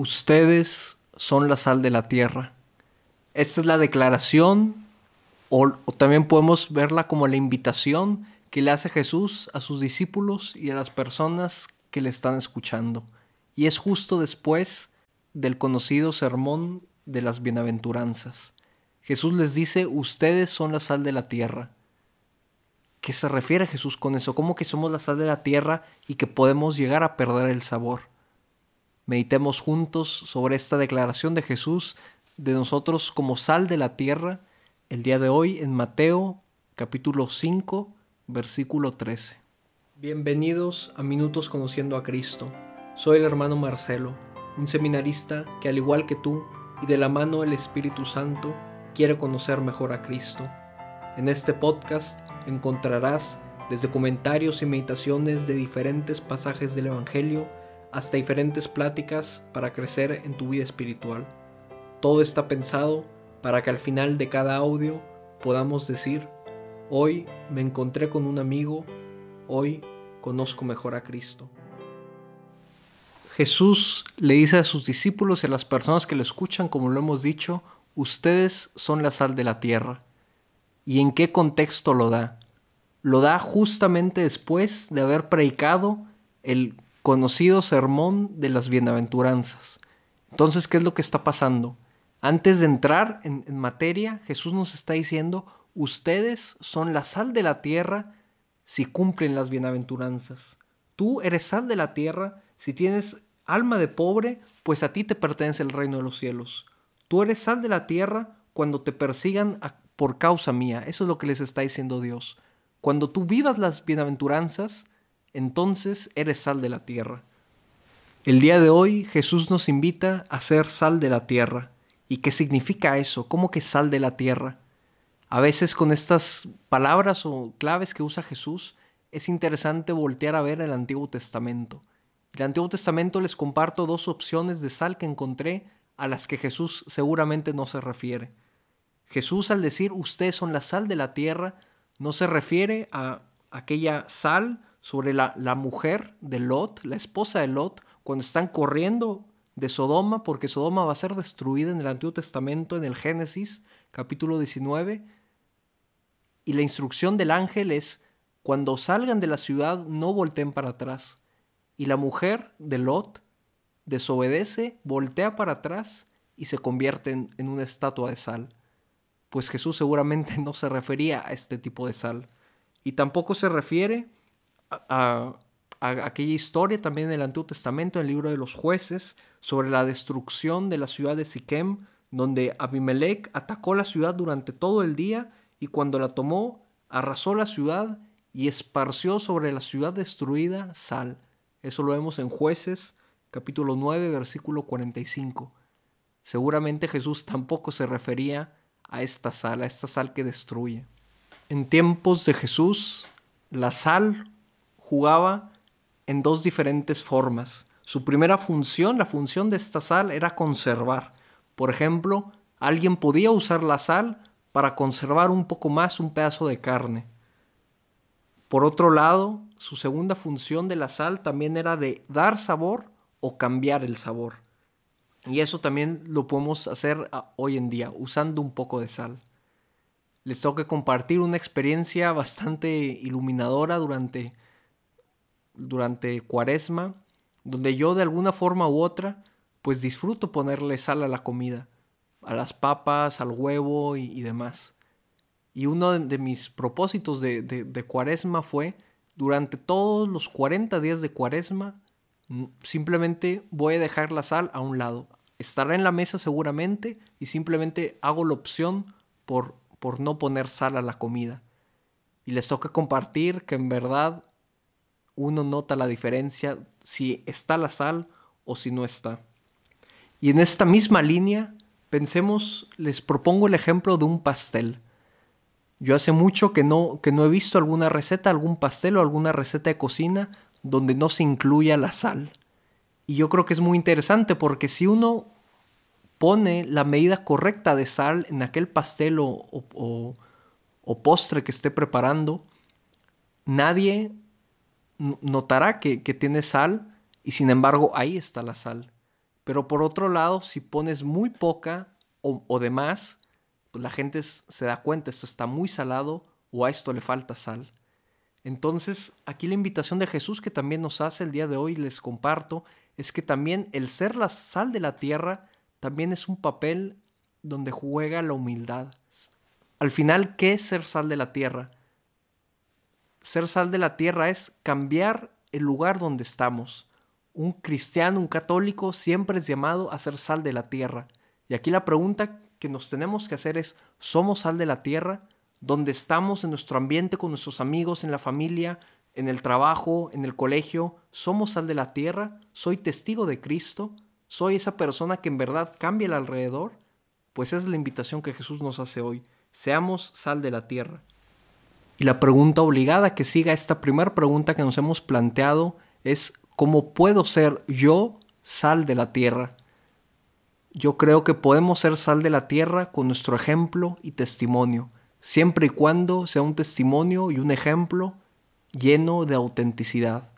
Ustedes son la sal de la tierra. Esta es la declaración, o, también podemos verla como la invitación que le hace Jesús a sus discípulos y a las personas que le están escuchando. Y es justo después del conocido sermón de las bienaventuranzas. Jesús les dice, ustedes son la sal de la tierra. ¿Qué se refiere Jesús con eso? ¿Cómo que somos la sal de la tierra y que podemos llegar a perder el sabor? Meditemos juntos sobre esta declaración de Jesús de nosotros como sal de la tierra el día de hoy en Mateo capítulo 5 versículo 13. Bienvenidos a Minutos Conociendo a Cristo. Soy el hermano Marcelo, un seminarista que al igual que tú y de la mano del Espíritu Santo quiere conocer mejor a Cristo. En este podcast encontrarás desde comentarios y meditaciones de diferentes pasajes del Evangelio hasta diferentes pláticas para crecer en tu vida espiritual. Todo está pensado para que al final de cada audio podamos decir, hoy me encontré con un amigo, hoy conozco mejor a Cristo. Jesús le dice a sus discípulos y a las personas que lo escuchan, como lo hemos dicho, ustedes son la sal de la tierra. ¿Y en qué contexto lo da? Lo da justamente después de haber predicado el conocido sermón de las bienaventuranzas. Entonces, ¿qué es lo que está pasando? Antes de entrar en, materia, Jesús nos está diciendo, ustedes son la sal de la tierra si cumplen las bienaventuranzas. Tú eres sal de la tierra, si tienes alma de pobre, pues a ti te pertenece el reino de los cielos. Tú eres sal de la tierra cuando te persigan por causa mía. Eso es lo que les está diciendo Dios. Cuando tú vivas las bienaventuranzas, entonces eres sal de la tierra. El día de hoy Jesús nos invita a ser sal de la tierra. ¿Y qué significa eso? ¿Cómo que sal de la tierra? A veces con estas palabras o claves que usa Jesús es interesante voltear a ver el Antiguo Testamento. En el Antiguo Testamento les comparto dos opciones de sal que encontré a las que Jesús seguramente no se refiere. Jesús al decir ustedes son la sal de la tierra no se refiere a aquella sal sobre la, mujer de Lot, la esposa de Lot, cuando están corriendo de Sodoma, porque Sodoma va a ser destruida en el Antiguo Testamento, en el Génesis, capítulo 19. Y la instrucción del ángel es, cuando salgan de la ciudad, no volteen para atrás. Y la mujer de Lot desobedece, voltea para atrás y se convierte en, en una estatua de sal. Pues Jesús seguramente no se refería a este tipo de sal. Y tampoco se refiere a, aquella historia también en el Antiguo Testamento, en el libro de los jueces, sobre la destrucción de la ciudad de Siquem, donde Abimelech atacó la ciudad durante todo el día y cuando la tomó, arrasó la ciudad y esparció sobre la ciudad destruida sal. Eso lo vemos en jueces capítulo 9 versículo 45. Seguramente Jesús tampoco se refería a esta sal, a esta sal que destruye. En tiempos de Jesús, la sal jugaba en dos diferentes formas. Su primera función, la función de esta sal, era conservar. Por ejemplo, alguien podía usar la sal para conservar un poco más un pedazo de carne. Por otro lado, su segunda función de la sal también era de dar sabor o cambiar el sabor. Y eso también lo podemos hacer ah, hoy en día, usando un poco de sal. Les tengo que compartir una experiencia bastante iluminadora durante durante cuaresma, donde yo de alguna forma u otra, pues disfruto ponerle sal a la comida, a las papas, al huevo y, demás. Y uno de, mis propósitos de, de, cuaresma fue, durante todos los 40 días de cuaresma, simplemente voy a dejar la sal a un lado. Estará en la mesa seguramente y simplemente hago la opción por, por no poner sal a la comida. Y les toca compartir que en verdad uno nota la diferencia si está la sal o si no está. Y en esta misma línea, pensemos, les propongo el ejemplo de un pastel. Yo hace mucho que no, que no he visto alguna receta, algún pastel o alguna receta de cocina donde no se incluya la sal. Y yo creo que es muy interesante porque si uno pone la medida correcta de sal en aquel pastel o, o postre que esté preparando, nadie notará que, tiene sal y sin embargo ahí está la sal. Pero por otro lado, si pones muy poca o, o pues la gente se da cuenta, esto está muy salado o a esto le falta sal. Entonces, aquí la invitación de Jesús que también nos hace el día de hoy, les comparto, es que también el ser la sal de la tierra también es un papel donde juega la humildad. Al final, ¿qué es ser sal de la tierra? Ser sal de la tierra es cambiar el lugar donde estamos. Un cristiano, un católico, siempre es llamado a ser sal de la tierra. Y aquí la pregunta que nos tenemos que hacer es, ¿somos sal de la tierra? Donde estamos en nuestro ambiente, con nuestros amigos, en la familia, en el trabajo, en el colegio, ¿somos sal de la tierra? ¿Soy testigo de Cristo? ¿Soy esa persona que en verdad cambia el alrededor? Pues esa es la invitación que Jesús nos hace hoy. Seamos sal de la tierra. Y la pregunta obligada que siga esta primera pregunta que nos hemos planteado es ¿cómo puedo ser yo sal de la tierra? Yo creo que podemos ser sal de la tierra con nuestro ejemplo y testimonio, siempre y cuando sea un testimonio y un ejemplo lleno de autenticidad.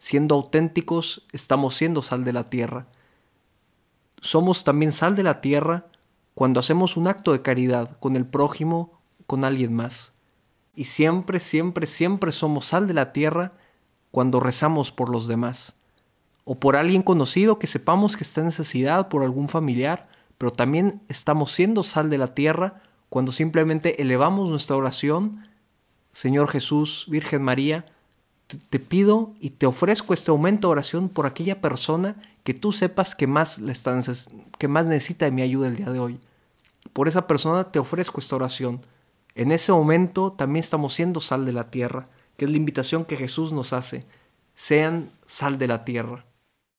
Siendo auténticos, estamos siendo sal de la tierra. Somos también sal de la tierra cuando hacemos un acto de caridad con el prójimo, con alguien más. Y siempre, siempre, siempre somos sal de la tierra cuando rezamos por los demás o por alguien conocido que sepamos que está en necesidad, por algún familiar, pero también estamos siendo sal de la tierra cuando simplemente elevamos nuestra oración, Señor Jesús, Virgen María, te pido y te ofrezco este aumento de oración por aquella persona que tú sepas que más, le está, que más necesita de mi ayuda el día de hoy. Por esa persona te ofrezco esta oración. En ese momento también estamos siendo sal de la tierra, que es la invitación que Jesús nos hace. Sean sal de la tierra.